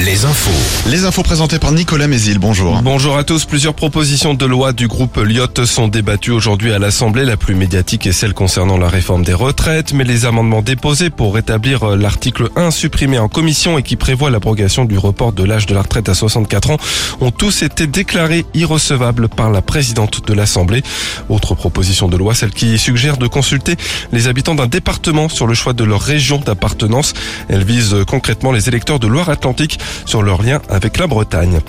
Les infos. Les infos présentées par Nicolas Mézil, bonjour. Bonjour à tous. Plusieurs propositions de loi du groupe Lyotte sont débattues aujourd'hui à l'Assemblée. La plus médiatique est celle concernant la réforme des retraites, mais les amendements déposés pour rétablir l'article 1 supprimé en commission et qui prévoit l'abrogation du report de l'âge de la retraite à 64 ans ont tous été déclarés irrecevables par la présidente de l'Assemblée. Autre proposition de loi, celle qui suggère de consulter les habitants d'un département sur le choix de leur région d'appartenance. Elle vise concrètement les électeurs de Loire-Atlantique sur leur lien avec la Bretagne.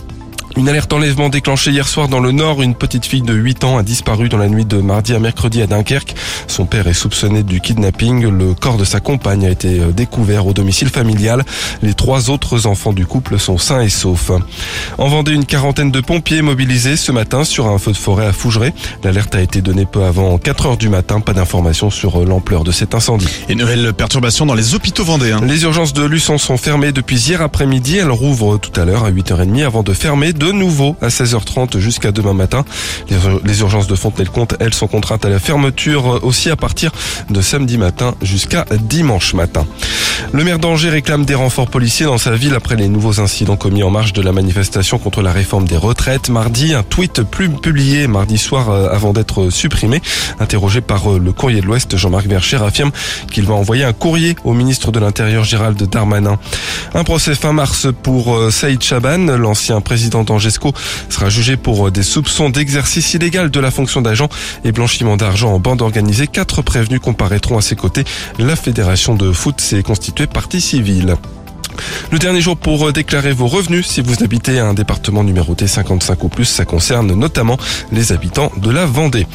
Une alerte enlèvement déclenchée hier soir dans le Nord. Une petite fille de 8 ans a disparu dans la nuit de mardi à mercredi à Dunkerque. Son père est soupçonné du kidnapping. Le corps de sa compagne a été euh, découvert au domicile familial. Les trois autres enfants du couple sont sains et saufs. En Vendée, une quarantaine de pompiers mobilisés ce matin sur un feu de forêt à Fougeray. L'alerte a été donnée peu avant 4 heures du matin. Pas d'informations sur euh, l'ampleur de cet incendie. Et nouvelle perturbation dans les hôpitaux vendéens. Les urgences de Luçon sont fermées depuis hier après-midi. Elles rouvrent tout à l'heure à 8h30 avant de fermer de nouveau à 16h30 jusqu'à demain matin. Les urgences de Fontenay-le-Comte, elles, sont contraintes à la fermeture aussi à partir de samedi matin jusqu'à dimanche matin. Le maire d'Angers réclame des renforts policiers dans sa ville après les nouveaux incidents commis en marge de la manifestation contre la réforme des retraites. Mardi, un tweet plus publié mardi soir euh, avant d'être supprimé. Interrogé par euh, le courrier de l'Ouest, Jean-Marc Vercher affirme qu'il va envoyer un courrier au ministre de l'Intérieur Gérald Darmanin. Un procès fin mars pour euh, Saïd Chaban, l'ancien président sera jugé pour des soupçons d'exercice illégal de la fonction d'agent et blanchiment d'argent en bande organisée. Quatre prévenus comparaîtront à ses côtés. La fédération de foot s'est constituée partie civile. Le dernier jour pour euh, déclarer vos revenus si vous habitez un département numéroté 55 ou plus, ça concerne notamment les habitants de la Vendée.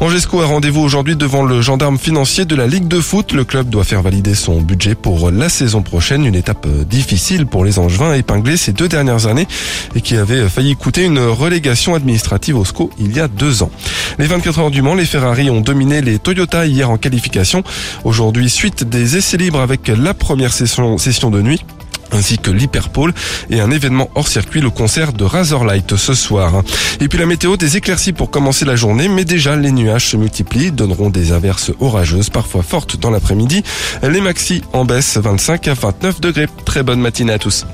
Angesco a rendez-vous aujourd'hui devant le gendarme financier de la Ligue de foot. Le club doit faire valider son budget pour la saison prochaine, une étape euh, difficile pour les Angevins épinglés ces deux dernières années et qui avait failli coûter une relégation administrative au SCO il y a deux ans. Les 24 heures du Mans, les Ferrari ont dominé les Toyota hier en qualification. Aujourd'hui, suite des essais libres avec la première session de nuit ainsi que l'Hyperpole et un événement hors circuit, le concert de Razorlight ce soir. Et puis la météo, des éclaircies pour commencer la journée, mais déjà les nuages se multiplient, donneront des averses orageuses, parfois fortes dans l'après-midi. Les maxi en baisse 25 à 29 degrés. Très bonne matinée à tous.